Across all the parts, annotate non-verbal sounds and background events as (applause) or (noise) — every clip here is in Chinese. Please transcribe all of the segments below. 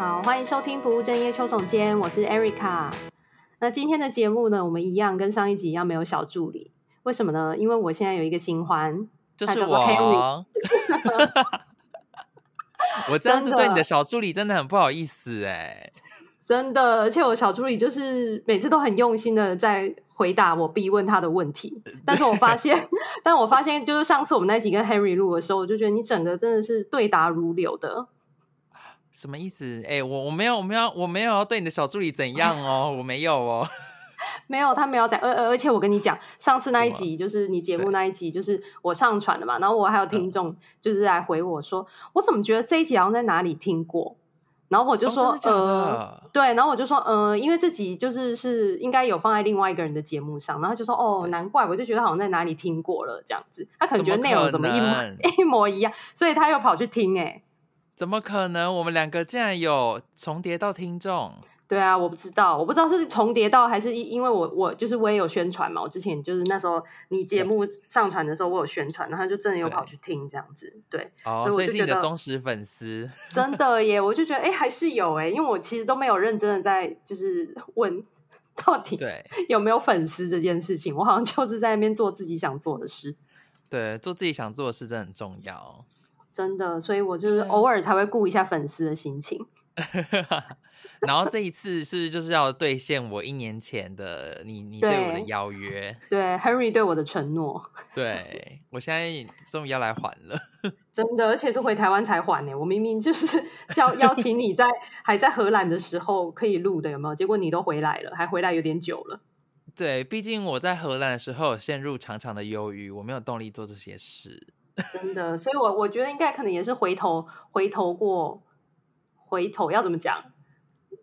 好，欢迎收听不务正业邱总监，我是 Erica。那今天的节目呢，我们一样跟上一集一样没有小助理，为什么呢？因为我现在有一个新欢，就是我。(laughs) 我这样子对你的小助理真的很不好意思哎，真的，而且我小助理就是每次都很用心的在回答我逼问他的问题，(laughs) 但是我发现，但我发现就是上次我们那集跟 Henry 录的时候，我就觉得你整个真的是对答如流的，什么意思？哎，我我没有我没有我没有要对你的小助理怎样哦，(laughs) 我没有哦。没有，他没有在。而而而且我跟你讲，上次那一集就是你节目那一集，就是我上传的嘛。然后我还有听众就是来回我说，我怎么觉得这一集好像在哪里听过？然后我就说，哦、呃，对，然后我就说，呃，因为这集就是是应该有放在另外一个人的节目上。然后就说，哦，难怪，我就觉得好像在哪里听过了这样子。他可能觉得内容怎么一模 (laughs) 一模一样，所以他又跑去听、欸。哎，怎么可能？我们两个竟然有重叠到听众？对啊，我不知道，我不知道是重叠到还是因因为我我就是我也有宣传嘛，我之前就是那时候你节目上传的时候我有宣传，然后就真的有跑去听这样子，对，哦，所以我就觉得是你的忠实粉丝，真的耶，我就觉得哎还是有哎，因为我其实都没有认真的在就是问到底对。有没有粉丝这件事情，我好像就是在那边做自己想做的事，对，做自己想做的事真的很重要，真的，所以我就是偶尔才会顾一下粉丝的心情。(laughs) 然后这一次是就是要兑现我一年前的你你对我的邀约，对，对 Henry 对我的承诺，(laughs) 对我现在终于要来还了，(laughs) 真的，而且是回台湾才还呢。我明明就是叫邀请你在还在荷兰的时候可以录的，有没有？结果你都回来了，还回来有点久了。对，毕竟我在荷兰的时候陷入长长的忧郁，我没有动力做这些事，真的。所以我我觉得应该可能也是回头回头过，回头要怎么讲？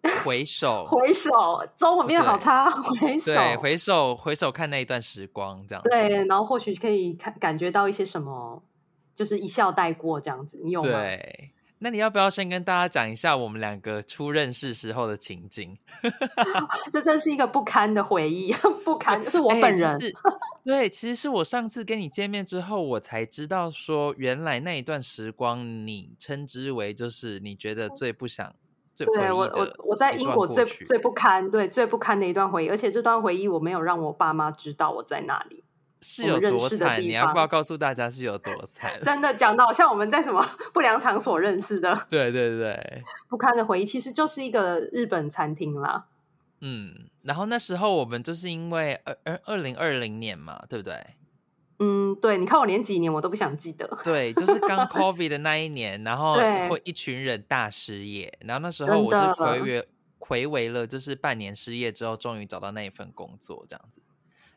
(laughs) 回首，回首，中文变得好差。回首，对，回首，回首看那一段时光，这样子。对，然后或许可以看感觉到一些什么，就是一笑带过这样子。你有吗？对，那你要不要先跟大家讲一下我们两个初认识时候的情景？(laughs) 这真是一个不堪的回忆，(laughs) 不堪，就是我本人。欸、(laughs) 对，其实是我上次跟你见面之后，我才知道说，原来那一段时光，你称之为就是你觉得最不想。对我，我我在英国最最不堪，对最不堪的一段回忆，而且这段回忆我没有让我爸妈知道我在哪里，是有多惨？你要不要告诉大家是有多惨？(laughs) 真的讲到像我们在什么 (laughs) 不良场所认识的，(laughs) 对对对，不堪的回忆其实就是一个日本餐厅啦。嗯，然后那时候我们就是因为二二二零二零年嘛，对不对？嗯，对，你看我连几年我都不想记得。对，就是刚 COVID 的那一年，然后会一群人大失业，然后那时候我是睽违睽违了，就是半年失业之后，终于找到那一份工作，这样子。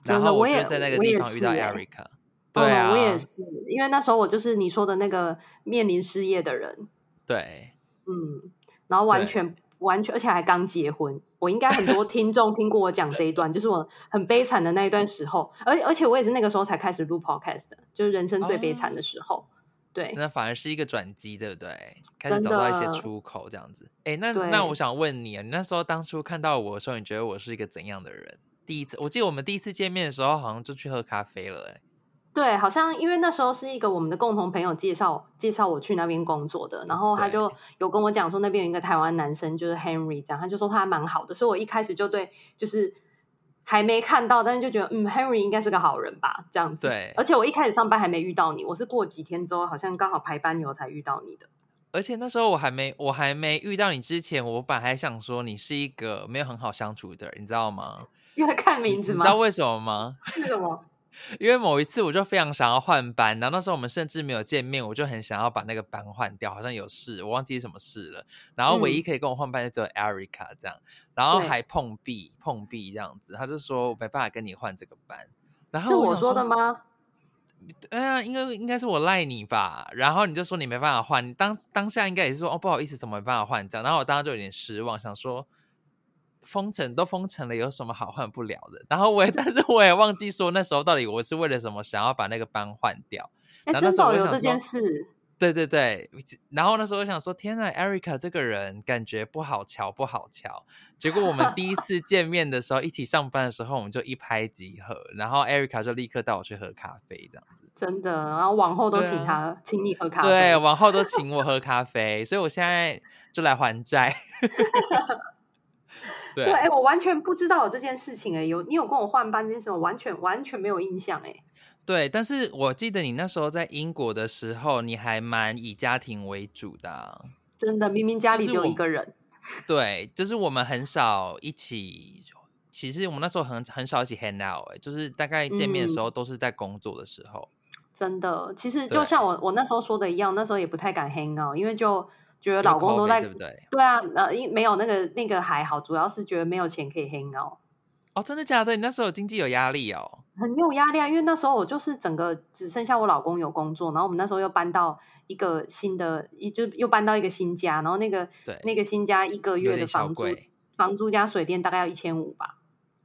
然后我就在那个地方遇到 Erica。对啊，我也是，因为那时候我就是你说的那个面临失业的人。对，嗯，然后完全。完全，而且还刚结婚。我应该很多听众听过我讲这一段，就是我很悲惨的那一段时候。而而且我也是那个时候才开始录 podcast 的，就是人生最悲惨的时候。哦、对，那反而是一个转机，对不对？开始找到一些出口，这样子。哎，那那我想问你啊，你那时候当初看到我的时候，你觉得我是一个怎样的人？第一次，我记得我们第一次见面的时候，好像就去喝咖啡了，哎。对，好像因为那时候是一个我们的共同朋友介绍介绍我去那边工作的，然后他就有跟我讲说那边有一个台湾男生就是 Henry 这样，他就说他还蛮好的，所以我一开始就对就是还没看到，但是就觉得嗯 Henry 应该是个好人吧这样子。对，而且我一开始上班还没遇到你，我是过几天之后好像刚好排班以后才遇到你的。而且那时候我还没我还没遇到你之前，我本来还想说你是一个没有很好相处的人，你知道吗？因为看名字吗？你知道为什么吗？(laughs) 为什么？(laughs) 因为某一次我就非常想要换班，然后那时候我们甚至没有见面，我就很想要把那个班换掉，好像有事，我忘记什么事了。然后唯一可以跟我换班的只有 Erica 这样，然后还碰壁碰壁这样子，他就说我没办法跟你换这个班。然后我是我说的吗？对啊，应该应该是我赖你吧。然后你就说你没办法换，当当下应该也是说哦不好意思，怎么没办法换这样。然后我当时就有点失望，想说。封城都封城了，有什么好换不了的？然后我也，(laughs) 但是我也忘记说那时候到底我是为了什么想要把那个班换掉。哎，真的有这件事？对对对，然后那时候我想说，天呐，Erica 这个人感觉不好瞧，不好瞧。结果我们第一次 (laughs) 见面的时候，一起上班的时候，我们就一拍即合，然后 Erica 就立刻带我去喝咖啡，这样子。真的，然后往后都请他，啊、请你喝咖啡。对，往后都请我喝咖啡，所以我现在就来还债。(laughs) (laughs) 对，哎、欸，我完全不知道有这件事情、欸，哎，有你有跟我换班这件事，我完全完全没有印象、欸，哎。对，但是我记得你那时候在英国的时候，你还蛮以家庭为主的啊。真的，明明家里就一个人。(laughs) 对，就是我们很少一起。其实我们那时候很很少一起 hang out，哎，就是大概见面的时候都是在工作的时候。嗯、真的，其实就像我我那时候说的一样，那时候也不太敢 hang out，因为就觉得老公都在，对不对？对啊，呃，因没有那个那个还好，主要是觉得没有钱可以 hang out。哦，真的假的？你那时候有经济有压力哦。很有压力啊，因为那时候我就是整个只剩下我老公有工作，然后我们那时候又搬到一个新的，一就又搬到一个新家，然后那个那个新家一个月的房租，房租加水电大概要一千五吧。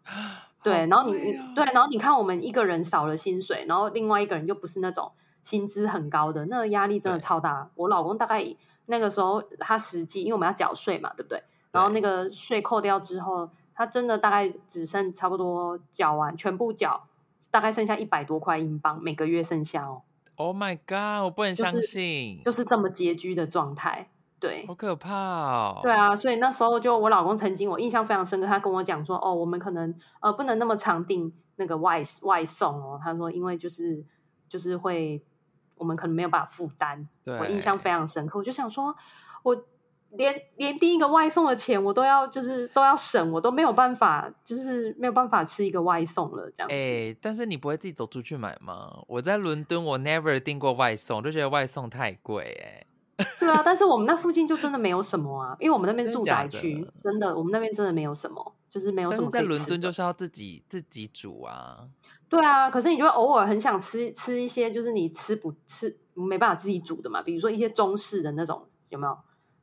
(gasps) 对，然后你对，然后你看我们一个人少了薪水，然后另外一个人又不是那种薪资很高的，那个压力真的超大。我老公大概那个时候他实际，因为我们要缴税嘛，对不对？然后那个税扣掉之后，他真的大概只剩差不多缴完全部缴。大概剩下一百多块英镑，每个月剩下哦。Oh my god！我不能相信，就是、就是这么拮据的状态。对，好可怕哦。对啊，所以那时候就我老公曾经我印象非常深刻，他跟我讲说：“哦，我们可能呃不能那么常订那个外外送哦。”他说：“因为就是就是会我们可能没有办法负担。”我印象非常深刻，我就想说，我。连连第一个外送的钱我都要，就是都要省，我都没有办法，就是没有办法吃一个外送了这样子。哎、欸，但是你不会自己走出去买吗？我在伦敦，我 never 订过外送，就觉得外送太贵哎。(laughs) 对啊，但是我们那附近就真的没有什么啊，因为我们那边住宅区，真的，真的，我们那边真的没有什么，就是没有什么。在伦敦就是要自己自己煮啊。对啊，可是你就会偶尔很想吃吃一些，就是你吃不吃没办法自己煮的嘛，比如说一些中式的那种，有没有？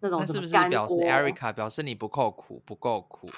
那种是不是表示 Erica 表示你不够苦，不够苦？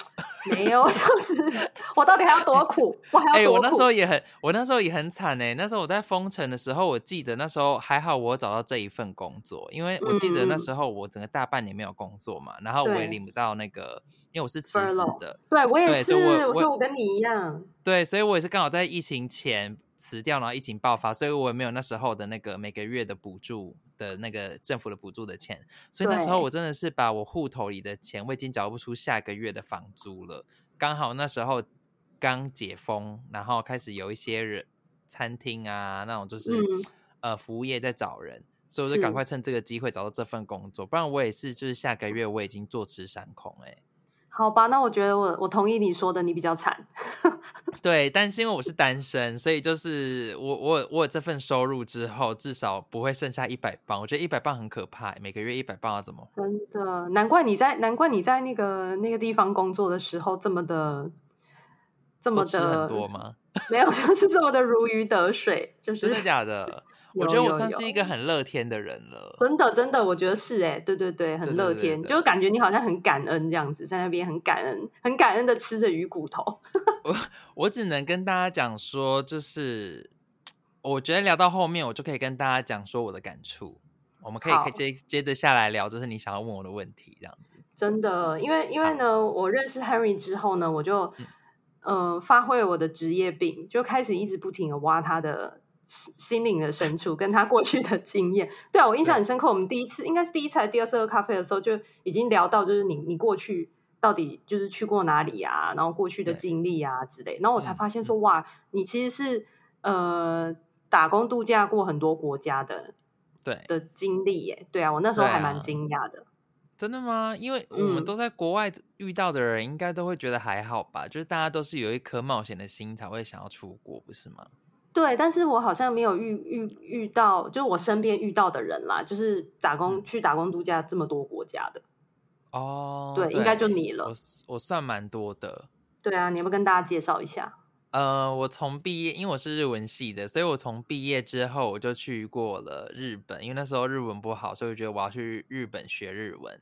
没有，(laughs) 就是我到底还要多苦？我还要多苦？哎、欸，我那时候也很，我那时候也很惨哎。那时候我在封城的时候，我记得那时候还好，我找到这一份工作，因为我记得那时候我整个大半年没有工作嘛，嗯、然后我也领不到那个，因为我是辞职的。对，我也是，我，我说我跟你一样。对，所以我也是刚好在疫情前辞掉，然后疫情爆发，所以我也没有那时候的那个每个月的补助。的那个政府的补助的钱，所以那时候我真的是把我户头里的钱，我已经缴不出下个月的房租了。刚好那时候刚解封，然后开始有一些人餐厅啊那种就是、嗯、呃服务业在找人，所以我就赶快趁这个机会找到这份工作，不然我也是就是下个月我已经坐吃山空哎、欸。好吧，那我觉得我我同意你说的，你比较惨。(laughs) 对，但是因为我是单身，所以就是我我我有这份收入之后，至少不会剩下一百磅。我觉得一百磅很可怕，每个月一百磅要怎么？真的，难怪你在难怪你在那个那个地方工作的时候这么的这么的很多吗？(laughs) 没有，就是这么的如鱼得水，就是真的假的？我觉得我算是一个很乐天的人了，真的真的，我觉得是哎，对对对，很乐天，就感觉你好像很感恩这样子，在那边很感恩，很感恩的吃着鱼骨头。(laughs) 我我只能跟大家讲说，就是我觉得聊到后面，我就可以跟大家讲说我的感触，我们可以可以接接着下来聊，就是你想要问我的问题这样子。真的，因为因为呢，我认识 Henry 之后呢，我就嗯、呃、发挥了我的职业病，就开始一直不停的挖他的。心灵的深处，跟他过去的经验，(laughs) 对啊，我印象很深刻。我们第一次应该是第一次还是第二次喝咖啡的时候，就已经聊到，就是你你过去到底就是去过哪里啊，然后过去的经历啊之类。然后我才发现说，哇，你其实是呃打工度假过很多国家的，对的经历耶。对啊，我那时候还蛮惊讶的。真的吗？因为我们都在国外遇到的人，应该都会觉得还好吧？就是大家都是有一颗冒险的心才会想要出国，不是吗？对，但是我好像没有遇遇遇到，就是我身边遇到的人啦，就是打工、嗯、去打工度假这么多国家的哦，对，对应该就你了。我我算蛮多的。对啊，你要不要跟大家介绍一下？呃，我从毕业，因为我是日文系的，所以我从毕业之后我就去过了日本，因为那时候日文不好，所以我觉得我要去日本学日文。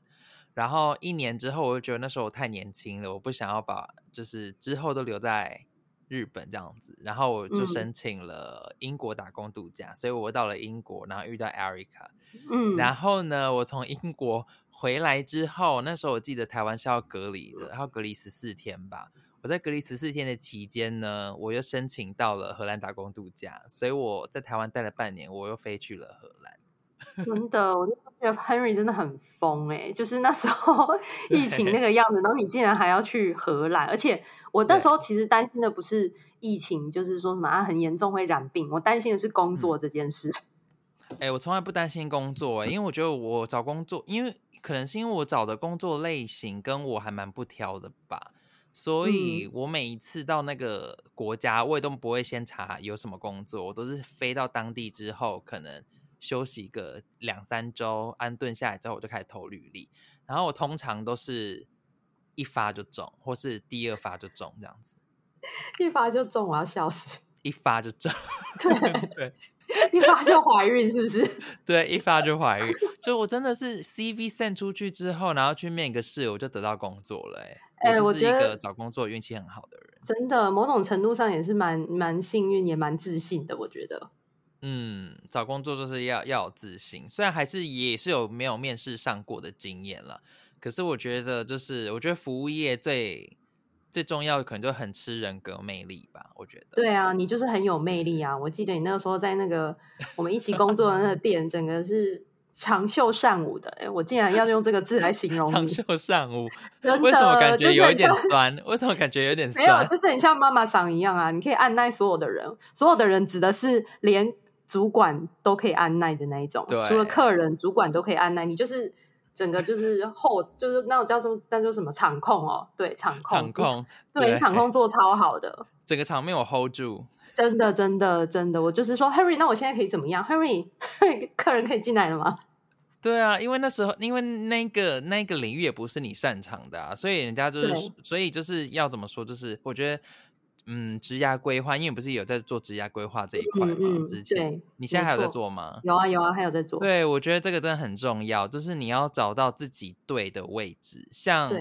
然后一年之后，我就觉得那时候我太年轻了，我不想要把就是之后都留在。日本这样子，然后我就申请了英国打工度假，嗯、所以我到了英国，然后遇到 Erica，嗯，然后呢，我从英国回来之后，那时候我记得台湾是要隔离的，要隔离十四天吧。我在隔离十四天的期间呢，我又申请到了荷兰打工度假，所以我在台湾待了半年，我又飞去了荷兰。(laughs) 真的，我就觉得 Henry 真的很疯哎、欸，就是那时候 (laughs) 疫情那个样子，然后你竟然还要去荷兰，而且我那时候其实担心的不是疫情，就是说什么啊很严重会染病，我担心的是工作这件事。(laughs) 哎、嗯欸，我从来不担心工作、欸，因为我觉得我找工作，因为可能是因为我找的工作类型跟我还蛮不挑的吧。所以我每一次到那个国家，我也都不会先查有什么工作，我都是飞到当地之后，可能休息个两三周，安顿下来之后，我就开始投履历。然后我通常都是一发就中，或是第二发就中这样子。(laughs) 一发就中，我要笑死！一发就中，(laughs) 对对，一发就怀孕是不是？(laughs) 对，一发就怀孕。就我真的是 CV send 出去之后，然后去面一个试，我就得到工作了、欸。哎，我是一个找工作运气很好的人，真的，某种程度上也是蛮蛮幸运，也蛮自信的。我觉得，嗯，找工作就是要要有自信，虽然还是也是有没有面试上过的经验了，可是我觉得就是，我觉得服务业最最重要的可能就很吃人格魅力吧。我觉得，对啊，你就是很有魅力啊！我记得你那个时候在那个我们一起工作的那个店，整个是。长袖善舞的，哎，我竟然要用这个字来形容你。长袖善舞，(laughs) 真的，为什么感觉有一点酸？为什么感觉有点酸？没有，就是很像妈妈桑一样啊！你可以按耐所有的人，所有的人指的是连主管都可以按耐的那一种，除了客人，主管都可以按耐。你就是整个就是后，就是那种叫做那叫什么场控哦？对，场控，场控，(laughs) 对，对场控做超好的，(laughs) 整个场面我 hold 住。真的，真的，真的，我就是说，Harry，那我现在可以怎么样？Harry，(laughs) 客人可以进来了吗？对啊，因为那时候，因为那个那个领域也不是你擅长的啊，所以人家就是，所以就是要怎么说，就是我觉得，嗯，职涯规划，因为不是有在做职涯规划这一块吗？嗯嗯、之前，对，你现在还有在做吗？有啊，有啊，还有在做。对，我觉得这个真的很重要，就是你要找到自己对的位置，像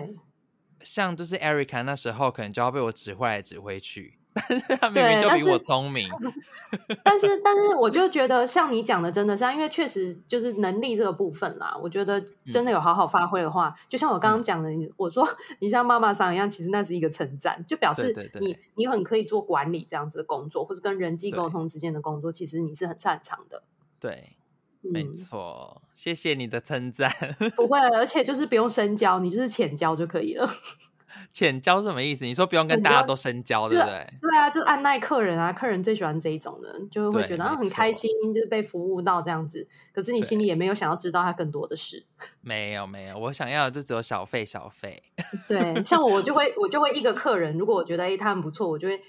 像就是 Erica 那时候，可能就要被我指挥来指挥去。但是他明明就比我聪明，(laughs) 但是但是我就觉得像你讲的真的是，因为确实就是能力这个部分啦。我觉得真的有好好发挥的话，嗯、就像我刚刚讲的，嗯、我说你像妈妈桑一样，其实那是一个称赞，就表示你你很可以做管理这样子的工作，或者跟人际沟通之间的工作，其实你是很擅长的。对，没错，嗯、谢谢你的称赞。(laughs) 不会，而且就是不用深交，你就是浅交就可以了。浅交是什么意思？你说不用跟大家都深交，对不对？对啊，就是按耐客人啊，客人最喜欢这一种的，就会觉得很开心，就是被服务到这样子。可是你心里也没有想要知道他更多的事。(laughs) 没有没有，我想要的就只有小费小费。对，像我就会我就会一个客人，如果我觉得哎他很不错，我就会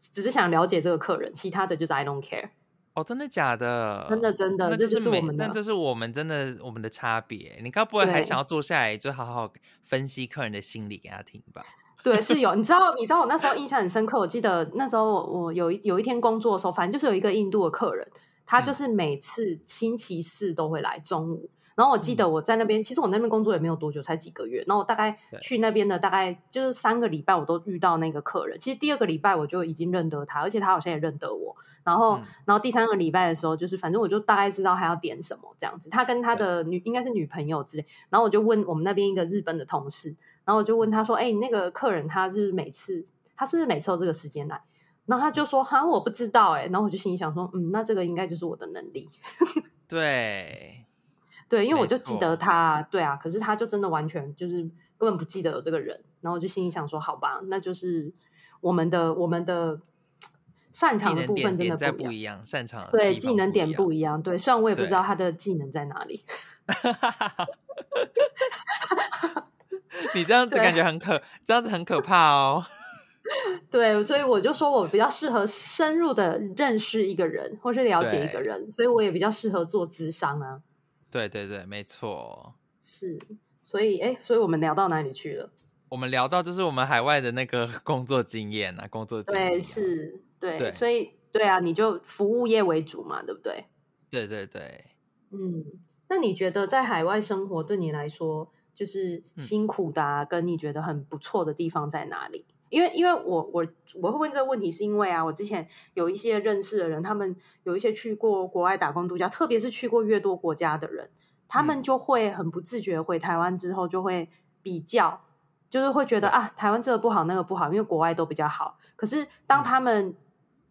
只是想了解这个客人，其他的就是 I don't care。哦，真的假的？真的真的，那就是，这就是我们的，那这是我们真的我们的差别。你该不会还想要坐下来就好好分析客人的心理给他听吧？(laughs) 对，是有。你知道，你知道我那时候印象很深刻。我记得那时候我有一有一天工作的时候，反正就是有一个印度的客人，他就是每次星期四都会来中午。然后我记得我在那边，其实我那边工作也没有多久，才几个月。然后我大概去那边的大概就是三个礼拜，我都遇到那个客人。其实第二个礼拜我就已经认得他，而且他好像也认得我。然后，嗯、然后第三个礼拜的时候，就是反正我就大概知道他要点什么这样子。他跟他的女应该是女朋友之类。然后我就问我们那边一个日本的同事，然后我就问他说：“哎，那个客人他是每次他是不是每次都这个时间来？”然后他就说：“哈，我不知道。”哎，然后我就心里想说：“嗯，那这个应该就是我的能力。(laughs) ”对。对，因为我就记得他，对啊，可是他就真的完全就是根本不记得有这个人，然后我就心里想说，好吧，那就是我们的我们的擅长的部分真的不一样，不一样擅长的对技能点不一样，对，虽然我也不知道他的技能在哪里。(laughs) 你这样子感觉很可，这样子很可怕哦。(laughs) 对，所以我就说我比较适合深入的认识一个人，或是了解一个人，所以我也比较适合做咨商啊。对对对，没错，是，所以哎，所以我们聊到哪里去了？我们聊到就是我们海外的那个 (laughs) 工作经验啊，工作经验啊。对，是，对，对，所以对啊，你就服务业为主嘛，对不对？对对对，嗯，那你觉得在海外生活对你来说就是辛苦的啊，嗯，跟你觉得很不错的地方在哪里？因为因为我我我会问这个问题，是因为啊，我之前有一些认识的人，他们有一些去过国外打工度假，特别是去过越多国家的人，他们就会很不自觉回台湾之后就会比较，就是会觉得啊，台湾这个不好，那个不好，因为国外都比较好。可是当他们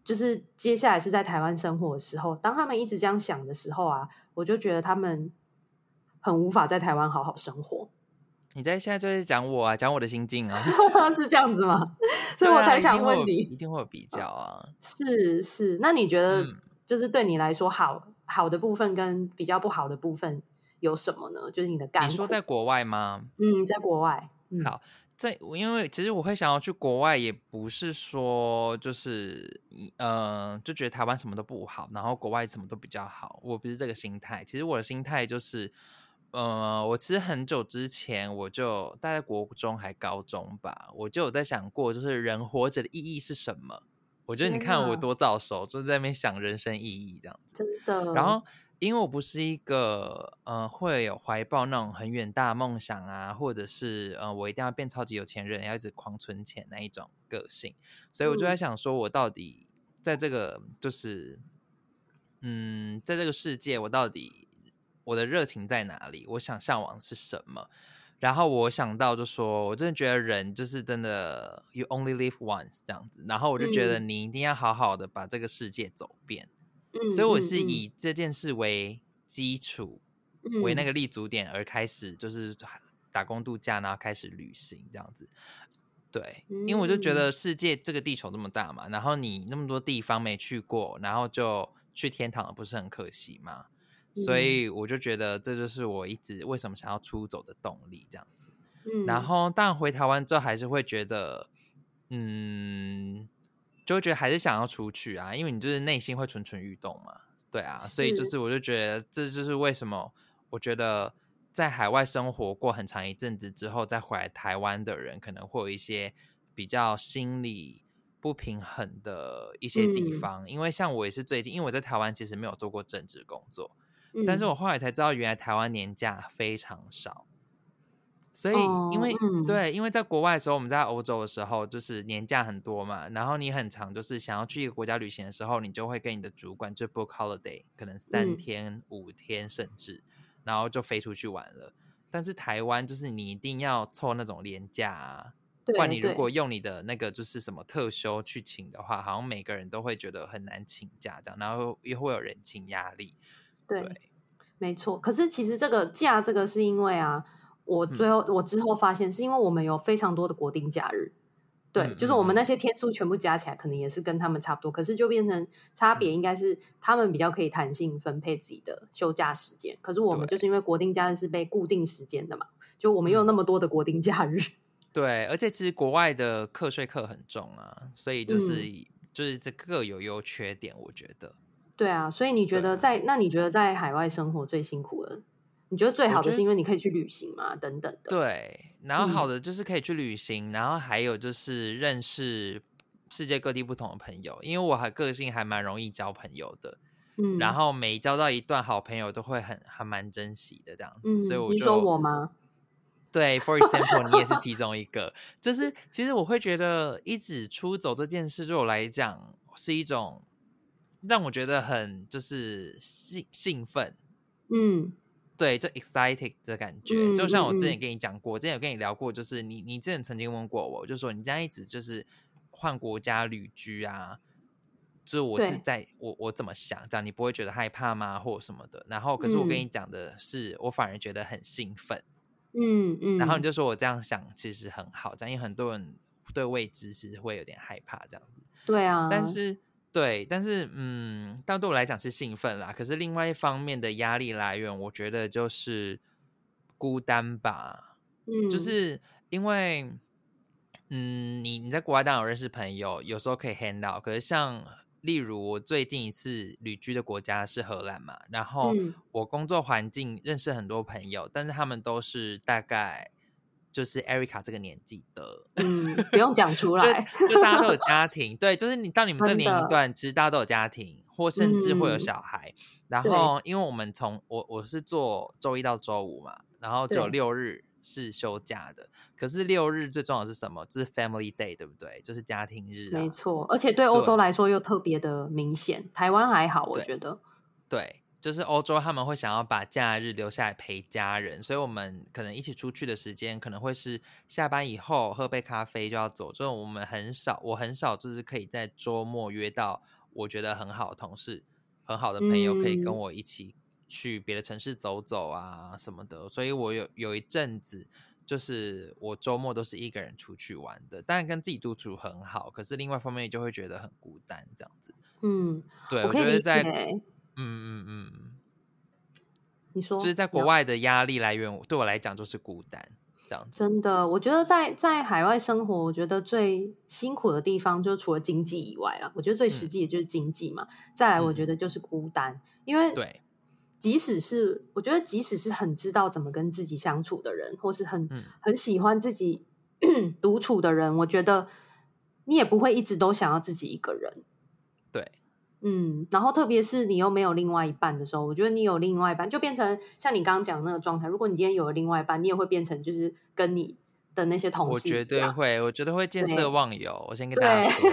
就是接下来是在台湾生活的时候，当他们一直这样想的时候啊，我就觉得他们很无法在台湾好好生活。你在现在就是讲我啊，讲我的心境啊，(laughs) 是这样子吗？(laughs) 所以我才想问你，一定会有比较啊。(laughs) 是是，那你觉得就是对你来说好、嗯、好的部分跟比较不好的部分有什么呢？就是你的感，你说在国外吗？嗯，在国外。嗯、好，在因为其实我会想要去国外，也不是说就是呃，就觉得台湾什么都不好，然后国外什么都比较好。我不是这个心态，其实我的心态就是。呃，我其实很久之前我就大概国中还高中吧，我就有在想过，就是人活着的意义是什么？我觉得你看我多早熟，就在那边想人生意义这样子。真的。然后，因为我不是一个呃会有怀抱那种很远大梦想啊，或者是呃我一定要变超级有钱人，要一直狂存钱那一种个性，所以我就在想说，我到底在这个就是嗯，在这个世界，我到底。我的热情在哪里？我想向往是什么？然后我想到就说，我真的觉得人就是真的，you only live once 这样子。然后我就觉得你一定要好好的把这个世界走遍。嗯，所以我是以这件事为基础，嗯，为那个立足点而开始，就是打工度假，然后开始旅行这样子。对，因为我就觉得世界这个地球这么大嘛，然后你那么多地方没去过，然后就去天堂了，不是很可惜吗？所以我就觉得这就是我一直为什么想要出走的动力，这样子。嗯，然后当然回台湾之后还是会觉得，嗯，就会觉得还是想要出去啊，因为你就是内心会蠢蠢欲动嘛，对啊。所以就是我就觉得这就是为什么我觉得在海外生活过很长一阵子之后再回来台湾的人，可能会有一些比较心理不平衡的一些地方。嗯，因为像我也是最近，因为我在台湾其实没有做过正职工作。但是我后来才知道，原来台湾年假非常少，所以因为、哦、对，因为在国外的时候，我们在欧洲的时候，就是年假很多嘛，然后你很长就是想要去一个国家旅行的时候，你就会跟你的主管就 book holiday，可能三天、嗯、五天甚至，然后就飞出去玩了。但是台湾就是你一定要凑那种年假啊，不然你如果用你的那个就是什么特休去请的话，好像每个人都会觉得很难请假这样，然后又会有人情压力。对，对，没错。可是其实这个假，这个是因为啊，我最后、嗯、我之后发现，是因为我们有非常多的国定假日。对，嗯、就是我们那些天数全部加起来，可能也是跟他们差不多。可是就变成差别，应该是他们比较可以弹性分配自己的休假时间。可是我们就是因为国定假日是被固定时间的嘛，就我们又有那么多的国定假日。对，而且其实国外的课税课很重啊，所以就是、嗯、就是这各有优缺点，我觉得。对啊，所以你觉得在那你觉得在海外生活最辛苦的？你觉得最好的是因为你可以去旅行嘛？等等的。对，然后好的就是可以去旅行，嗯，然后还有就是认识世界各地不同的朋友。因为我还个性还蛮容易交朋友的，嗯，然后每交到一段好朋友都会很还蛮珍惜的这样子。嗯，所以我就，你说我吗？(laughs) 对，for example，你也是其中一个。就是其实我会觉得一直出走这件事对我来讲是一种。让我觉得很就是兴兴奋，嗯，对，就 excited 的感觉，嗯，就像我之前跟你讲过，嗯，之前有跟你聊过，就是你你之前曾经问过我，就说你这样一直就是换国家旅居啊，就是我是在我我怎么想，这样你不会觉得害怕吗，或什么的？然后可是我跟你讲的是，嗯，我反而觉得很兴奋，嗯嗯，然后你就说我这样想其实很好，这样因为很多人对未知是会有点害怕这样子，对啊，但是。对，但是嗯，但对我来讲是兴奋啦。可是另外一方面的压力来源，我觉得就是孤单吧。嗯，就是因为嗯，你你在国外当然有认识朋友，有时候可以 hand out。可是像例如我最近一次旅居的国家是荷兰嘛，然后我工作环境认识很多朋友，但是他们都是大概。就是 Erica 这个年纪的，嗯，不用讲出来就，就大家都有 (laughs) 家庭，对，就是你到你们这年龄段，其实大家都有家庭，或甚至会有小孩。嗯、然后，因为我们从我我是做周一到周五嘛，然后只有六日是休假的。可是六日最重要的是什么？就是 Family Day，对不对？就是家庭日啊。没错，而且对欧洲来说又特别的明显。台湾还好，我觉得。对。对就是欧洲他们会想要把假日留下来陪家人，所以我们可能一起出去的时间可能会是下班以后喝杯咖啡就要走。这种我们很少，我很少就是可以在周末约到我觉得很好的同事、很好的朋友，可以跟我一起去别的城市走走啊什么的。所以我有有一阵子，就是我周末都是一个人出去玩的，当然跟自己独处很好，可是另外一方面就会觉得很孤单这样子。嗯，对，我，我觉得在。嗯嗯嗯，你说就是在国外的压力来源，对我来讲就是孤单这样子。真的，我觉得在在海外生活，我觉得最辛苦的地方，就除了经济以外啦，我觉得最实际的就是经济嘛。嗯、再来，我觉得就是孤单，嗯、因为对，即使是我觉得，即使是很知道怎么跟自己相处的人，或是很、嗯、很喜欢自己 (clears throat) 独处的人，我觉得你也不会一直都想要自己一个人。对。嗯，然后特别是你又没有另外一半的时候，我觉得你有另外一半，就变成像你刚刚讲的那个状态。如果你今天有了另外一半，你也会变成就是跟你的那些同事，我绝对会，我觉得会见色忘友。我先跟大家说，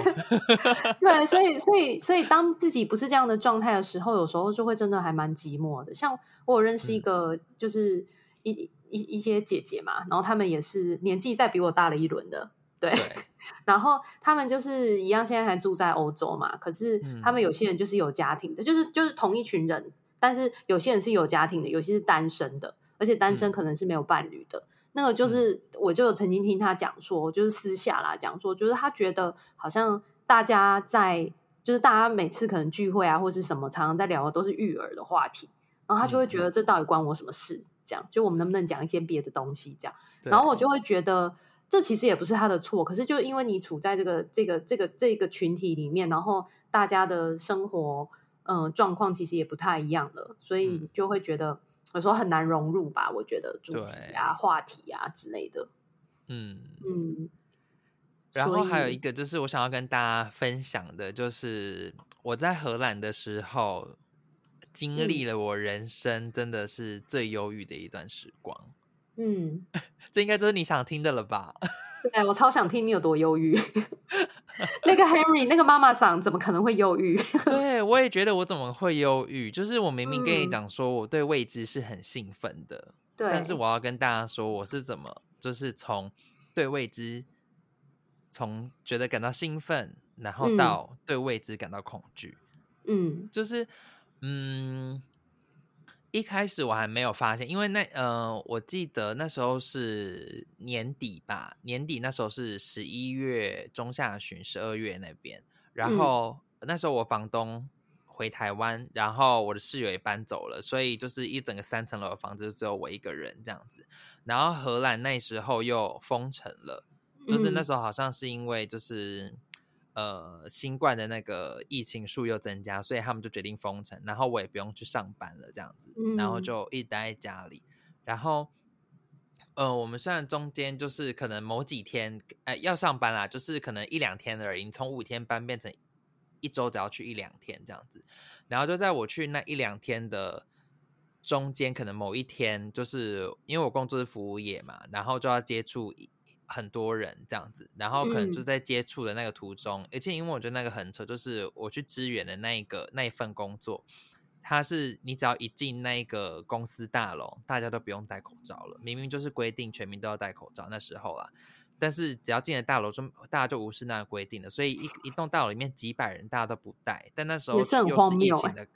对，(laughs) 对，所以，所以，所以，当自己不是这样的状态的时候，有时候就会真的还蛮寂寞的。像我有认识一个，就是一、嗯、一一些姐姐嘛，然后他们也是年纪再比我大了一轮的。对，对，然后他们就是一样，现在还住在欧洲嘛。可是他们有些人就是有家庭的，嗯、就是就是同一群人，但是有些人是有家庭的，有些是单身的，而且单身可能是没有伴侣的。嗯、那个就是，我就曾经听他讲说，就是私下啦讲说，就是他觉得好像大家在，就是大家每次可能聚会啊，或是什么，常常在聊的都是育儿的话题，然后他就会觉得这到底关我什么事？这样，就我们能不能讲一些别的东西？这样，然后我就会觉得。这其实也不是他的错，可是就因为你处在这个这个这个这个群体里面，然后大家的生活嗯状况其实也不太一样了，所以就会觉得有时候很难融入吧。我觉得主题啊、话题啊之类的，嗯嗯。然后还有一个就是我想要跟大家分享的，就是我在荷兰的时候经历了我人生真的是最忧郁的一段时光。嗯。(laughs) 这应该就是你想听的了吧？(laughs) 对，我超想听你有多忧郁。(laughs) 那个 Henry，那个妈妈桑怎么可能会忧郁？对，我也觉得我怎么会忧郁？就是我明明跟你讲说我对未知是很兴奋的，对、嗯，但是我要跟大家说我是怎么，就是从对未知，从觉得感到兴奋，然后到对未知感到恐惧。嗯，就是嗯。一开始我还没有发现，因为那呃，我记得那时候是年底吧，年底那时候是十一月中下旬，十二月那边。然后、嗯、那时候我房东回台湾，然后我的室友也搬走了，所以就是一整个三层楼的房子就只有我一个人这样子。然后荷兰那时候又封城了，就是那时候好像是因为就是。呃，新冠的那个疫情数又增加，所以他们就决定封城，然后我也不用去上班了，这样子，然后就一直待在家里。然后，呃，我们虽然中间就是可能某几天，呃，要上班啦，就是可能一两天而已，从五天班变成一周只要去一两天这样子。然后就在我去那一两天的中间，可能某一天，就是因为我工作是服务业嘛，然后就要接触。很多人这样子，然后可能就在接触的那个途中，嗯、而且因为我觉得那个很扯，就是我去支援的那一个那一份工作，它是你只要一进那个公司大楼，大家都不用戴口罩了。明明就是规定全民都要戴口罩那时候啦，但是只要进了大楼，就大家就无视那个规定了。所以一一栋大楼里面几百人，大家都不戴。但那时候又是疫情的，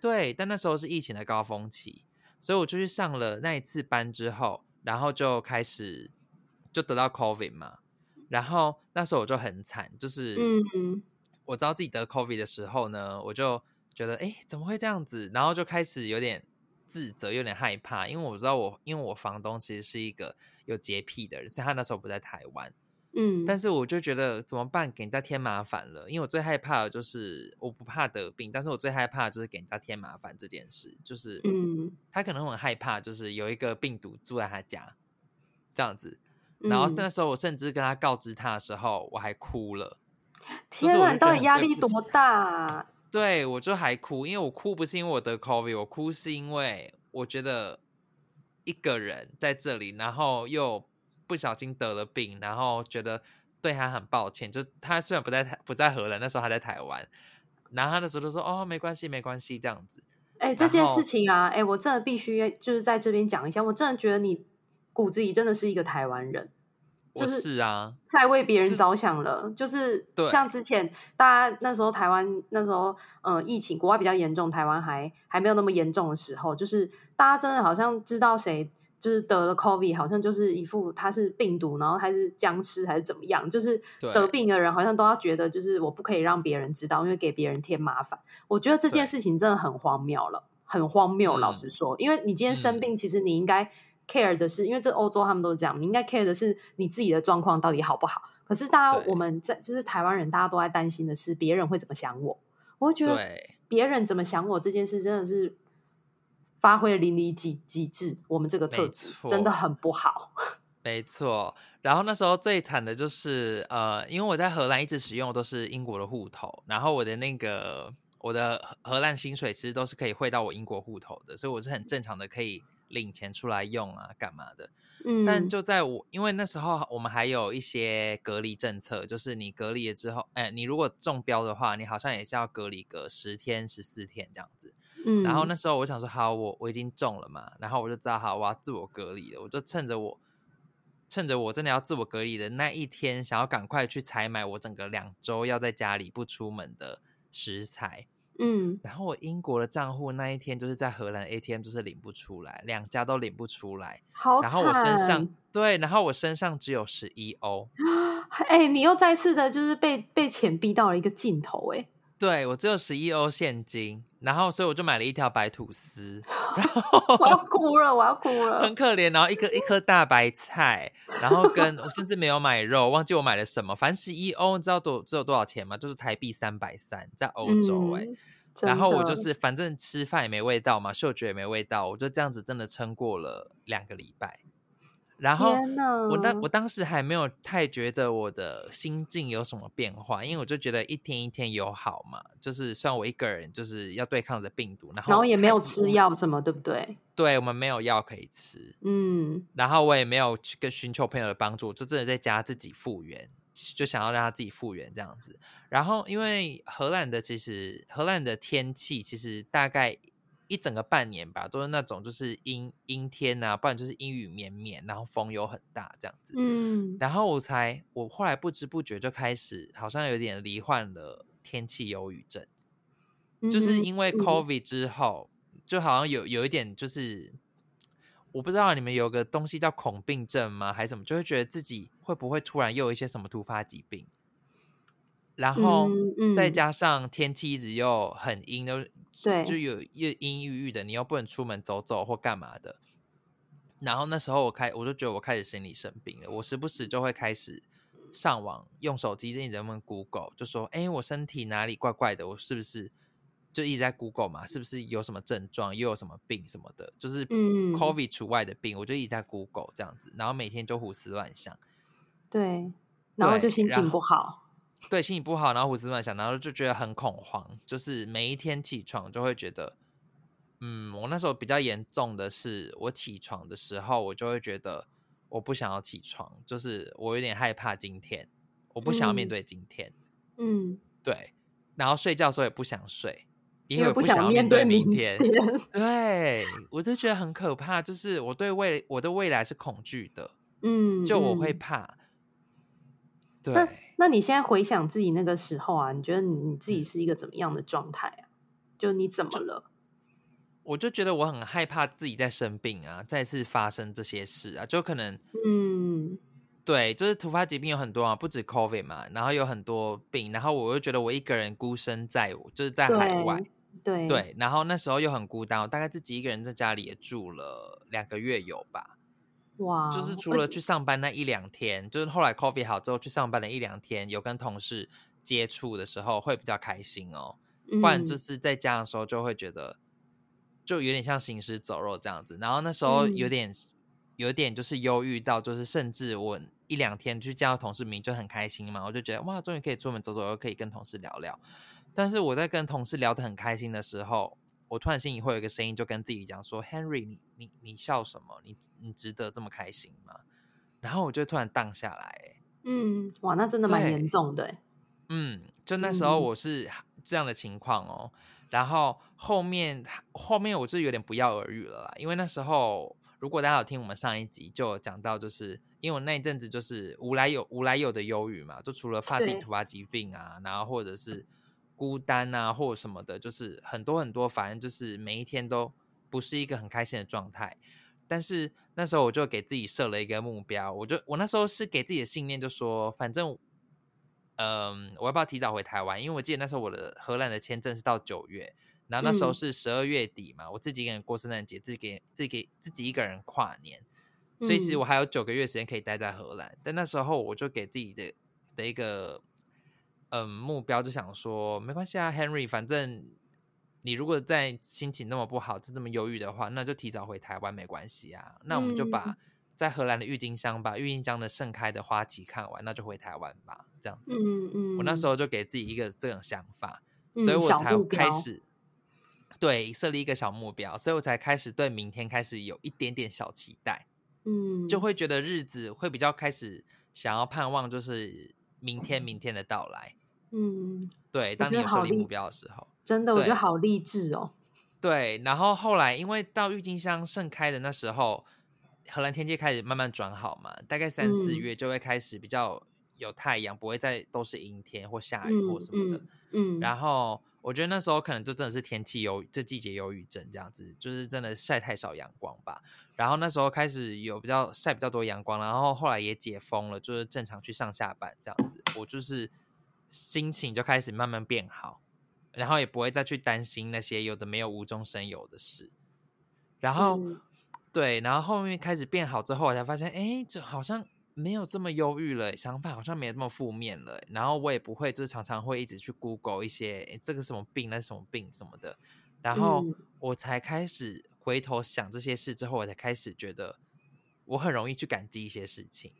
对，但那时候是疫情的高峰期，所以我就去上了那一次班之后，然后就开始。就得到 COVID 嘛，然后那时候我就很惨，就是我知道自己得 COVID 的时候呢，我就觉得哎，怎么会这样子？然后就开始有点自责，有点害怕，因为我知道我，因为我房东其实是一个有洁癖的人，所以他那时候不在台湾，嗯，但是我就觉得怎么办？给人家添麻烦了，因为我最害怕的就是我不怕得病，但是我最害怕的就是给人家添麻烦这件事，就是嗯，他可能很害怕，就是有一个病毒住在他家这样子。然后那时候我甚至跟他告知他的时候，我还哭了。天啊，你到底压力多大啊？对，我就还哭，因为我哭不是因为我得 COVID，我哭是因为我觉得一个人在这里，然后又不小心得了病，然后觉得对他很抱歉。就他虽然不在台不在荷兰，那时候还在台湾，然后他那时候就说：“哦，没关系，没关系，这样子。”哎、欸，这件事情啊，哎、欸，我真的必须就是在这边讲一下，我真的觉得你骨子里真的是一个台湾人。就是啊，太为别人着想了。是就是像之前大家那时候台湾那时候，呃，疫情国外比较严重，台湾还还没有那么严重的时候，就是大家真的好像知道谁就是得了 COVID，好像就是一副他是病毒，然后他是僵尸还是怎么样，就是得病的人好像都要觉得就是我不可以让别人知道，因为给别人添麻烦。我觉得这件事情真的很荒谬了，很荒谬。老实说，因为你今天生病，其实你应该。Care 的是，因为这欧洲他们都是这样，你应该 care 的是你自己的状况到底好不好。可是大家我们在就是台湾人，大家都在担心的是别人会怎么想我。我会觉得别人怎么想我这件事真的是发挥了淋漓极极致。我们这个特质真的很不好。(laughs) 没错。然后那时候最惨的就是呃，因为我在荷兰一直使用的都是英国的户头，然后我的那个我的荷兰薪水其实都是可以汇到我英国户头的，所以我是很正常的可以。领钱出来用啊，干嘛的？嗯，但就在我，因为那时候我们还有一些隔离政策，就是你隔离了之后，哎，你如果中标的话，你好像也是要隔离个十天、十四天这样子。嗯，然后那时候我想说，好，我我已经中了嘛，然后我就知道，好，我要自我隔离了，我就趁着我趁着我真的要自我隔离的那一天，想要赶快去采买我整个两周要在家里不出门的食材。嗯，然后我英国的账户那一天就是在荷兰 ATM 就是领不出来，两家都领不出来。好。然后我身上对，然后我身上只有十一欧。(gasps) 哎、欸，你又再次的就是被被钱逼到了一个尽头哎。对，我只有十一欧现金，然后所以我就买了一条白吐司，(laughs) 然后我要哭了，我要哭了，很可怜。然后一颗一颗大白菜，然后跟我甚至没有买肉，忘记我买了什么。反正十一欧，你知道多只有多少钱吗？就是台币三百三，在欧洲哎、欸。嗯、然后我就是反正吃饭也没味道嘛，嗅觉也没味道，我就这样子真的撑过了两个礼拜。然后我当我当时还没有太觉得我的心境有什么变化，因为我就觉得一天一天有好嘛，就是算我一个人就是要对抗着病毒，然后然后也没有吃药什么，对不对？对，我们没有药可以吃，嗯，然后我也没有去跟寻求朋友的帮助，就真的在家自己复原，就想要让他自己复原这样子。然后因为荷兰的其实荷兰的天气其实大概。一整个半年吧，都是那种就是阴阴天呐、啊，不然就是阴雨绵绵，然后风又很大这样子。嗯，然后我才我后来不知不觉就开始好像有点罹患了天气忧郁症，嗯、就是因为 COVID 之后，嗯、就好像有有一点就是我不知道你们有个东西叫恐病症吗？还是什么？就会觉得自己会不会突然又有一些什么突发疾病？然后再加上天气一直又很阴，又对，就有又阴郁郁的，你又不能出门走走或干嘛的。然后那时候我开，我就觉得我开始心理生病了。我时不时就会开始上网用手机，一直问 Google，就说：“哎，我身体哪里怪怪的？我是不是就一直在 Google 嘛？是不是有什么症状，又有什么病什么的？就是 COVID 除外的病，嗯、我就一直在 Google 这样子。然后每天就胡思乱想，对，然后就心情不好。”对，心情不好，然后胡思乱想，然后就觉得很恐慌，就是每一天起床就会觉得，嗯，我那时候比较严重的是，我起床的时候，我就会觉得我不想要起床，就是我有点害怕今天，我不想要面对今天，嗯，对，然后睡觉的时候也不想睡，因为不想要面对明天，对，我就觉得很可怕，就是我对未我的未来是恐惧的，嗯，就我会怕，嗯、对。那你现在回想自己那个时候啊，你觉得你自己是一个怎么样的状态啊？就你怎么了？我就觉得我很害怕自己在生病啊，再次发生这些事啊，就可能，嗯，对，就是突发疾病有很多啊，不止 COVID 嘛，然后有很多病，然后我又觉得我一个人孤身在，就是在海外，对，对，然后那时候又很孤单，我大概自己一个人在家里也住了两个月有吧。哇！就是除了去上班那一两天，就是后来 COVID 好之后去上班的一两天，有跟同事接触的时候会比较开心哦。不然就是在家的时候就会觉得，就有点像行尸走肉这样子。然后那时候有点有点就是忧郁到，就是甚至我一两天去见到同事，明明就很开心嘛，我就觉得哇，终于可以出门走走，又可以跟同事聊聊。但是我在跟同事聊得很开心的时候，我突然心里会有一个声音，就跟自己讲说：“Henry，你你你笑什么？你你值得这么开心吗？”然后我就突然荡下来。嗯，哇，那真的蛮严重的。嗯，就那时候我是这样的情况哦。嗯、然后后面后面我是有点不药而愈了啦，因为那时候如果大家有听我们上一集，就有讲到，就是因为我那一阵子就是无来有无来有的忧郁嘛，就除了发自己突发疾病啊，然后或者是孤单啊，或者什么的，就是很多很多，反正就是每一天都不是一个很开心的状态。但是那时候我就给自己设了一个目标，我就我那时候是给自己的信念，就说反正，嗯，我要不要提早回台湾？因为我记得那时候我的荷兰的签证是到九月，然后那时候是十二月底嘛，嗯、我自己一个人过圣诞节，自己给自己给自己一个人跨年，所以其实我还有九个月时间可以待在荷兰。嗯、但那时候我就给自己的的一个嗯目标，就想说没关系啊，Henry，反正。你如果在心情那么不好，就这么忧郁的话，那就提早回台湾没关系啊。那我们就把在荷兰的郁金香，把郁金香的盛开的花期看完，那就回台湾吧。这样子，嗯嗯。我那时候就给自己一个这种想法，所以我才开始对设立一个小目标，所以我才开始对明天开始有一点点小期待。嗯，就会觉得日子会比较开始想要盼望，就是明天明天的到来。嗯，对。当你有设立目标的时候。真的，我觉得好励志哦。对，然后后来因为到郁金香盛开的那时候，荷兰天气开始慢慢转好嘛，大概三四月就会开始比较有太阳，嗯、不会再都是阴天或下雨或什么的。嗯，嗯，然后我觉得那时候可能就真的是天气忧，这季节忧郁症这样子，就是真的晒太少阳光吧。然后那时候开始有比较晒比较多阳光，然后后来也解封了，就是正常去上下班这样子，我就是心情就开始慢慢变好。然后也不会再去担心那些有的没有无中生有的事，然后、嗯、对，然后后面开始变好之后，我才发现，哎，这好像没有这么忧郁了，想法好像没有这么负面了。然后我也不会，就是常常会一直去 Google 一些这个什么病，那什么病什么的。然后我才开始回头想这些事之后，我才开始觉得我很容易去感激一些事情。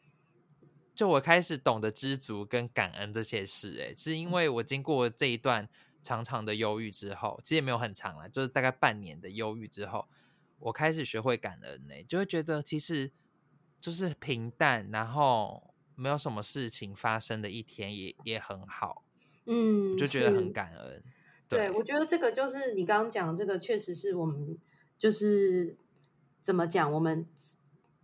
就我开始懂得知足跟感恩这些事，哎，是因为我经过这一段。长长的忧郁之后，其实也没有很长了，就是大概半年的忧郁之后，我开始学会感恩呢，就会觉得其实就是平淡，然后没有什么事情发生的一天也也很好，嗯，就觉得很感恩。对，对，我觉得这个就是你刚刚讲的这个，确实是我们就是怎么讲我们。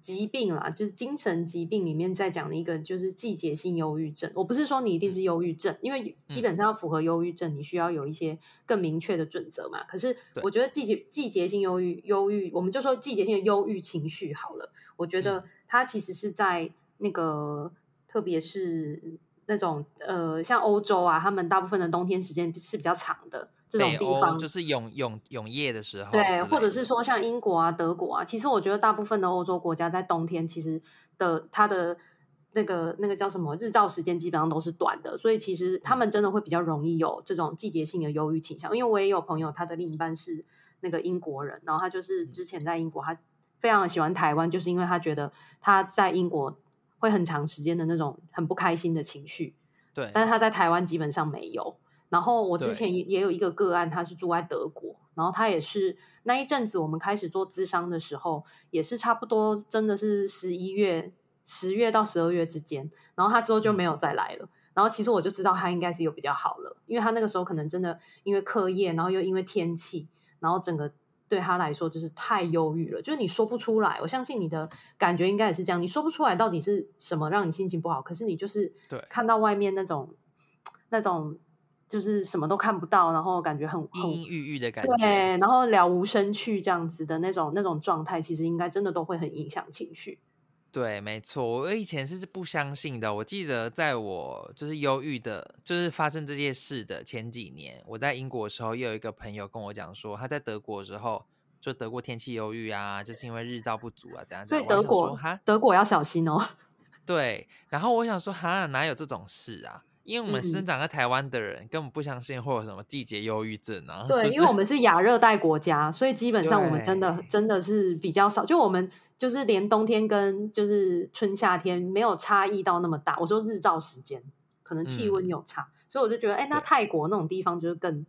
疾病啦，就是精神疾病里面在讲的一个，就是季节性忧郁症。我不是说你一定是忧郁症，因为基本上要符合忧郁症，你需要有一些更明确的准则嘛。可是我觉得季节季节性忧郁，忧郁，我们就说季节性的忧郁情绪好了。我觉得它其实是在那个，特别是那种呃，像欧洲啊，他们大部分的冬天时间是比较长的。这种地方就是永永永夜的时候，对，或者是说像英国啊、德国啊，其实我觉得大部分的欧洲国家在冬天其实的它的那个那个叫什么日照时间基本上都是短的，所以其实他们真的会比较容易有这种季节性的忧郁倾向。因为我也有朋友，他的另一半是那个英国人，然后他就是之前在英国，他非常喜欢台湾，就是因为他觉得他在英国会很长时间的那种很不开心的情绪，对，但是他在台湾基本上没有。然后我之前也也有一个个案，他是住在德国，然后他也是那一阵子我们开始做咨商的时候，也是差不多真的是十一月、十月到十二月之间，然后他之后就没有再来了。嗯、然后其实我就知道他应该是有比较好了，因为他那个时候可能真的因为课业，然后又因为天气，然后整个对他来说就是太忧郁了，就是你说不出来。我相信你的感觉应该也是这样，你说不出来到底是什么让你心情不好，可是你就是看到外面那种那种。就是什么都看不到，然后感觉很阴阴郁郁的感觉，对，然后了无生趣这样子的那种那种状态，其实应该真的都会很影响情绪。对，没错，我以前是不相信的。我记得在我就是忧郁的，就是发生这件事的前几年，我在英国的时候，又有一个朋友跟我讲说，他在德国的时候就德国天气忧郁啊，就是因为日照不足啊，这样子。所以德国哈，德国要小心哦。(laughs) 对，然后我想说，哈，哪有这种事啊？因为我们生长在台湾的人根本不相信会有什么季节忧郁症啊。(laughs) 对，就是、因为我们是亚热带国家，所以基本上我们真的真的是比较少。就我们就是连冬天跟就是春夏天没有差异到那么大。我说日照时间可能气温有差，嗯、所以我就觉得，哎，那泰国那种地方就是更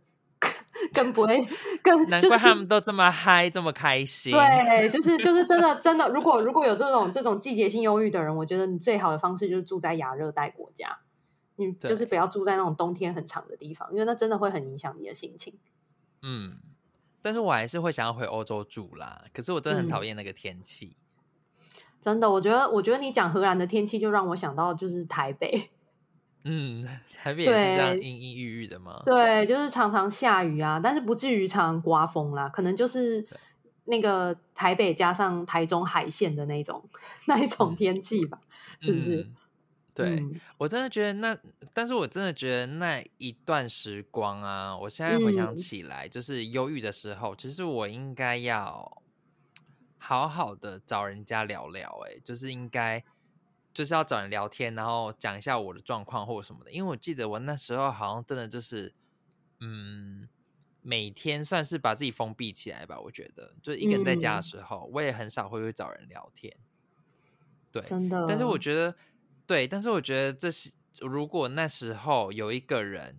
更不会更。难怪他们都这么嗨，这么开心。对，就是就是真的 (laughs) 真的，如果如果有这种这种季节性忧郁的人，我觉得你最好的方式就是住在亚热带国家，你就是不要住在那种冬天很长的地方，因为那真的会很影响你的心情。嗯，但是我还是会想要回欧洲住啦。可是我真的很讨厌那个天气。嗯真的，我觉得，我觉得你讲荷兰的天气，就让我想到就是台北。(laughs) 嗯，台北也是这样阴阴郁郁的吗？对，就是常常下雨啊，但是不至于常常刮风啦，可能就是那个台北加上台中海线的那种 (laughs) 那一种天气吧，嗯、是不是？嗯、对、嗯、我真的觉得那，但是我真的觉得那一段时光啊，我现在回想起来，就是忧郁的时候，嗯、其实我应该要。好好的找人家聊聊，哎，就是应该就是要找人聊天，然后讲一下我的状况或者什么的。因为我记得我那时候好像真的就是，嗯，每天算是把自己封闭起来吧。我觉得，就是一个人在家的时候，嗯、我也很少会会找人聊天。对，真的。但是我觉得，对，但是我觉得这是如果那时候有一个人。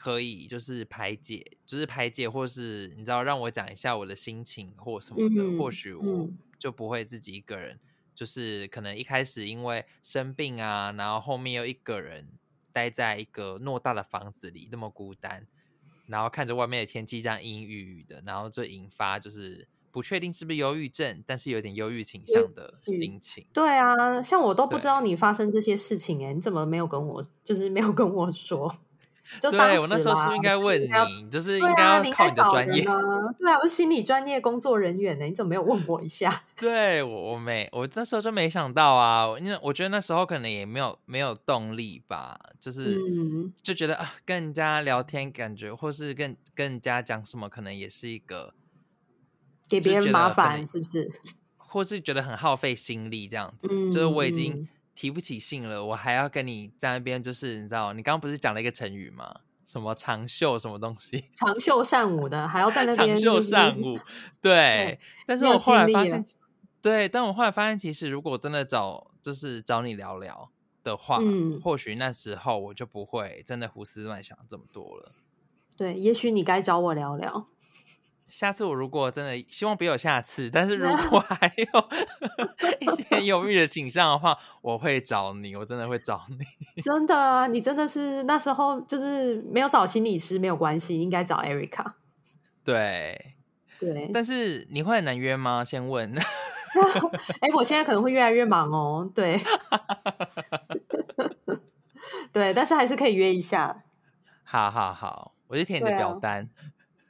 可以，就是排解，就是排解，或是你知道，让我讲一下我的心情或什么的，嗯、或许我就不会自己一个人，嗯、就是可能一开始因为生病啊，然后后面又一个人待在一个偌大的房子里，那么孤单，然后看着外面的天气这样阴阴郁郁的，然后就引发就是不确定是不是忧郁症，但是有点忧郁倾向的心情。对啊，像我都不知道你发生这些事情，哎，你怎么没有跟我，就是没有跟我说？就对，我那时候是不是应该问你，就是应该要靠你的专业。对啊，对啊，我是心理专业工作人员呢，你怎么没有问我一下？(laughs) 对我，我没，我那时候就没想到啊，因为我觉得那时候可能也没有没有动力吧，就是、嗯、就觉得啊，跟人家聊天感觉，或是跟跟人家讲什么，可能也是一个给别人麻烦，是不是？(laughs) 或是觉得很耗费心力这样子，嗯、就是我已经。提不起劲了，我还要跟你在那边，就是你知道，你刚刚不是讲了一个成语吗？什么长袖什么东西？(laughs) 长袖善舞的，还要在那边长袖善舞。对，(laughs) 对但是我后来发现，对，但我后来发现，其实如果真的找，就是找你聊聊的话，嗯，或许那时候我就不会真的胡思乱想这么多了。对，也许你该找我聊聊。下次我如果真的希望别有下次，但是如果 (laughs) (laughs) 还有一些犹豫的倾向的话，我会找你，我真的会找你。(laughs) 真的啊，你真的是那时候就是没有找心理师没有关系，应该找 Erica。对对，但是你会很难约吗？先问。哎、欸，我现在可能会越来越忙哦。对，对，但是还是可以约一下。好好好，我就填你的表单。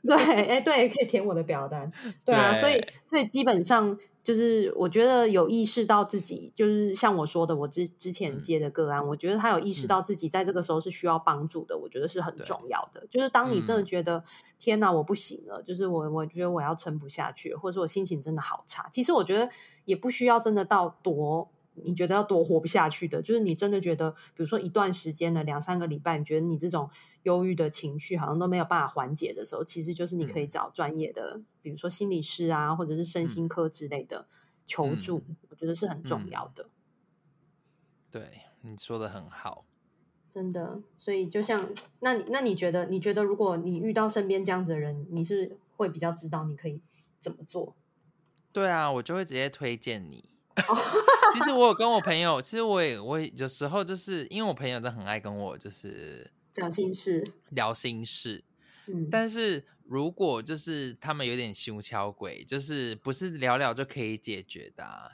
(laughs) 对，哎，对，可以填我的表单。对啊，对所以，所以基本上就是，我觉得有意识到自己，就是像我说的，我之之前接的个案，嗯、我觉得他有意识到自己在这个时候是需要帮助的，嗯、我觉得是很重要的。就是当你真的觉得、嗯、天哪，我不行了，就是我，我觉得我要撑不下去，或者说我心情真的好差。其实我觉得也不需要真的到多。你觉得要多活不下去的，就是你真的觉得，比如说一段时间的两三个礼拜，你觉得你这种忧郁的情绪好像都没有办法缓解的时候，其实就是你可以找专业的，嗯、比如说心理师啊，或者是身心科之类的求助，嗯、我觉得是很重要的。对，你说的很好，真的。所以就像，那你那你觉得，你觉得如果你遇到身边这样子的人，你是会比较知道你可以怎么做？对啊，我就会直接推荐你。(laughs) 其实我有跟我朋友，其实我也我也有时候就是因为我朋友都很爱跟我就是讲心事、聊心事，嗯，但是如果就是他们有点胸敲鬼，就是不是聊聊就可以解决的，啊，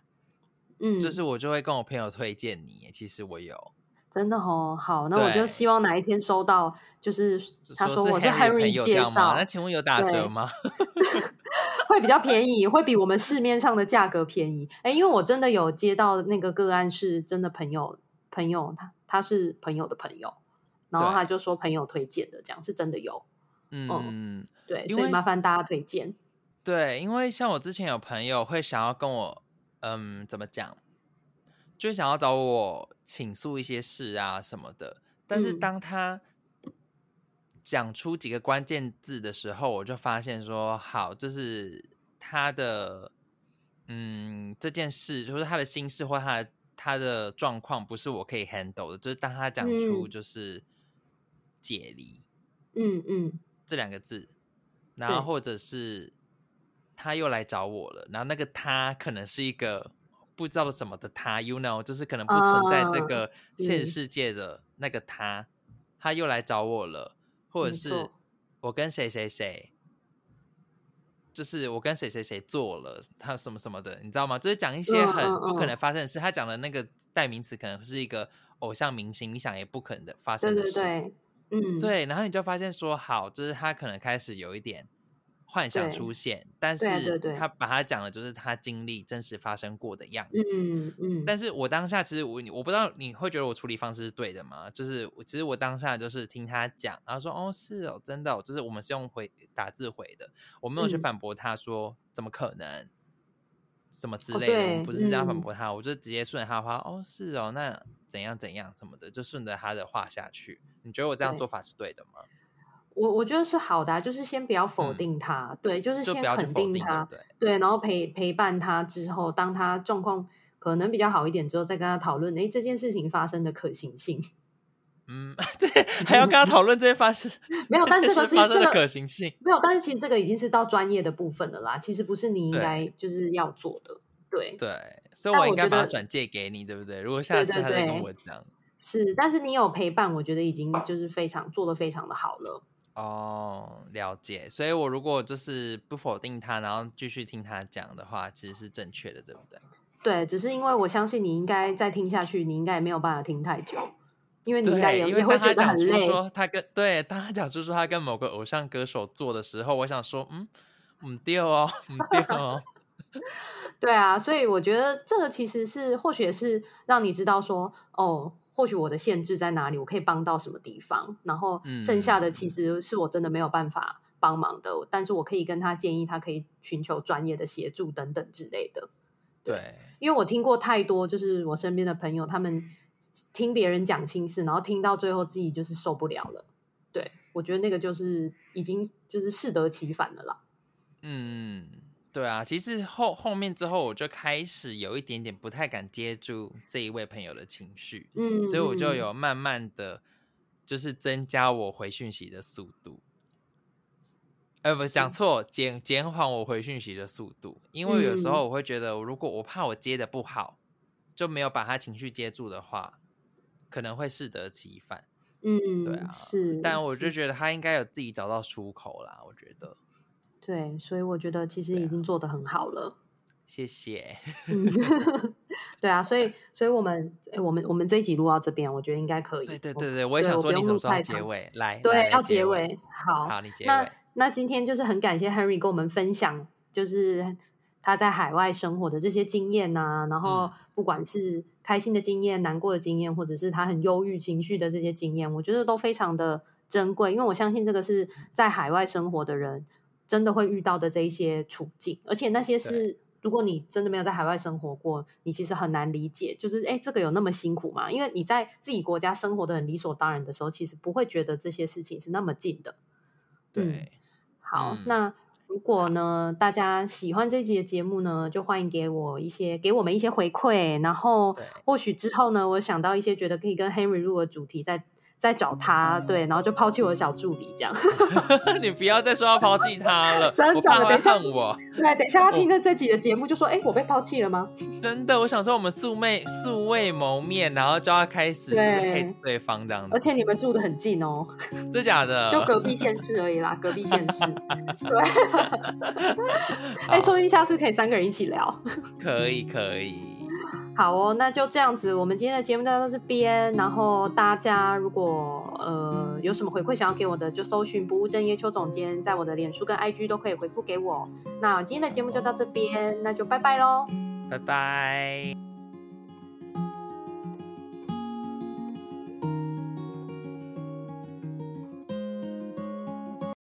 嗯，就是我就会跟我朋友推荐你。其实我有。真的哦，好，那我就希望哪一天收到，就是他说我是 Henry 介绍，那请问有打折。吗？(laughs) 会比较便宜，会比我们市面上的价格便宜。哎，因为我真的有接到那个个案，是真的朋友朋友，他他是朋友的朋友，然后他就说朋友推荐的，这样是真的有。嗯，嗯，对，所以麻烦大家推荐。对，因为像我之前有朋友会想要跟我，嗯，怎么讲，就想要找我倾诉一些事啊什么的，但是当他。讲出几个关键字的时候，我就发现说，好，就是他的，嗯，这件事，就是他的心事或他的他的状况，不是我可以 handle 的。就是当他讲出就是解离，嗯嗯，这两个字，然后或者是他又来找我了，然后那个他可能是一个不知道什么的他，you know，就是可能不存在这个现实世界的那个他，嗯、他又来找我了，或者是我跟谁谁谁。就是我跟谁谁谁做了，他什么什么的，你知道吗？就是讲一些很不可能发生的事。他讲的那个代名词可能是一个偶像明星，你想也不可能的发生的事。对对对，嗯，对。然后你就发现说，好，就是他可能开始有一点。幻想出现，但是他把他讲的就是他经历真实发生过的样子。嗯嗯。但是我当下其实我我不知道你会觉得我处理方式是对的吗？就是其实我当下就是听他讲，然后说哦是哦真的哦，就是我们是用回打字回的，我没有去反驳他说怎么可能，什么之类的，我不是这样反驳他，我就直接顺着他的话，哦是哦，那怎样怎样什么的，就顺着他的话下去。你觉得我这样做法是对的吗？我我觉得是好的啊，就是先不要否定他，嗯、对，就是先肯定他，对，对，然后陪陪伴他之后，当他状况可能比较好一点之后，再跟他讨论，哎，这件事情发生的可行性。嗯，(laughs) 对，还要跟他讨论这些发生 (laughs) 没有？但这个 (laughs) 是这个可行性，没有，但是其实这个已经是到专业的部分了啦，其实不是你应该就是要做的，对对，所以我应该把它转借给你，对不对？如果下次他再跟我讲，是，但是你有陪伴，我觉得已经就是非常做的非常的好了。哦，了解。所以，我如果就是不否定他，然后继续听他讲的话，其实是正确的，对不对？对，只是因为我相信你应该再听下去，你应该也没有办法听太久，因为你应该也，也会觉得很累。说他跟对，当他讲出说他跟某个偶像歌手做的时候，我想说，嗯，唔掉哦，唔掉哦。(laughs) 对啊，所以我觉得这个其实是或许是让你知道说，哦。或许我的限制在哪里，我可以帮到什么地方，然后剩下的其实是我真的没有办法帮忙的，嗯、但是我可以跟他建议，他可以寻求专业的协助等等之类的。对，对，因为我听过太多，就是我身边的朋友，他们听别人讲心事，然后听到最后自己就是受不了了。对，我觉得那个就是已经就是适得其反了啦。嗯。对啊，其实后后面之后，我就开始有一点点不太敢接住这一位朋友的情绪，嗯，所以我就有。慢慢的就是增加我回讯息的速度，呃，不，讲错，减减缓我回讯息的速度，因为有时候我会觉得，如果我怕我接的不好，就没有把他情绪接住的话，可能会适得其反，嗯，对啊，是，但我就觉得他应该有自己找到出口啦，我觉得。对，所以我觉得其实已经做得很好了。谢谢。(laughs) 对啊，所以，所以我们，我们，我们这一集录到这边，我觉得应该可以。对对对对，我也想说你什么时候结尾？来，对，要结尾。好，好，你结尾。那那今天就是很感谢 Henry 跟我们分享，就是他在海外生活的这些经验啊，然后不管是开心的经验、难过的经验，或者是他很忧郁情绪的这些经验，我觉得都非常的珍贵，因为我相信这个是在海外生活的人。真的会遇到的这一些处境，而且那些是如果你真的没有在海外生活过，你其实很难理解。就是哎，这个有那么辛苦吗？因为你在自己国家生活的很理所当然的时候，其实不会觉得这些事情是那么近的。对，嗯、好，嗯、那如果呢，大家喜欢这集的节目呢，就欢迎给我一些，给我们一些回馈。然后或许之后呢，我想到一些觉得可以跟 Henry 录的主题，再。再找他，对，然后就抛弃我的小助理，这样。(laughs) 你不要再说要抛弃他了，真的。等一下我，对，等一下他听了这集的节目就说：“哎，我被抛弃了吗？”真的，我想说我们素昧素未谋面，然后就要开始就是黑对方这样子。而且你们住的很近哦，(laughs) 真假的？(laughs) 就隔壁县市而已啦，隔壁县市。对。哎，说不定下次可以三个人一起聊。可以，可以。(laughs) 好哦，那就这样子，我们今天的节目就到这边。然后大家如果呃有什么回馈想要给我的，就搜寻不务正业邱总监，在我的脸书跟 IG 都可以回复给我。那今天的节目就到这边，那就拜拜喽，拜拜。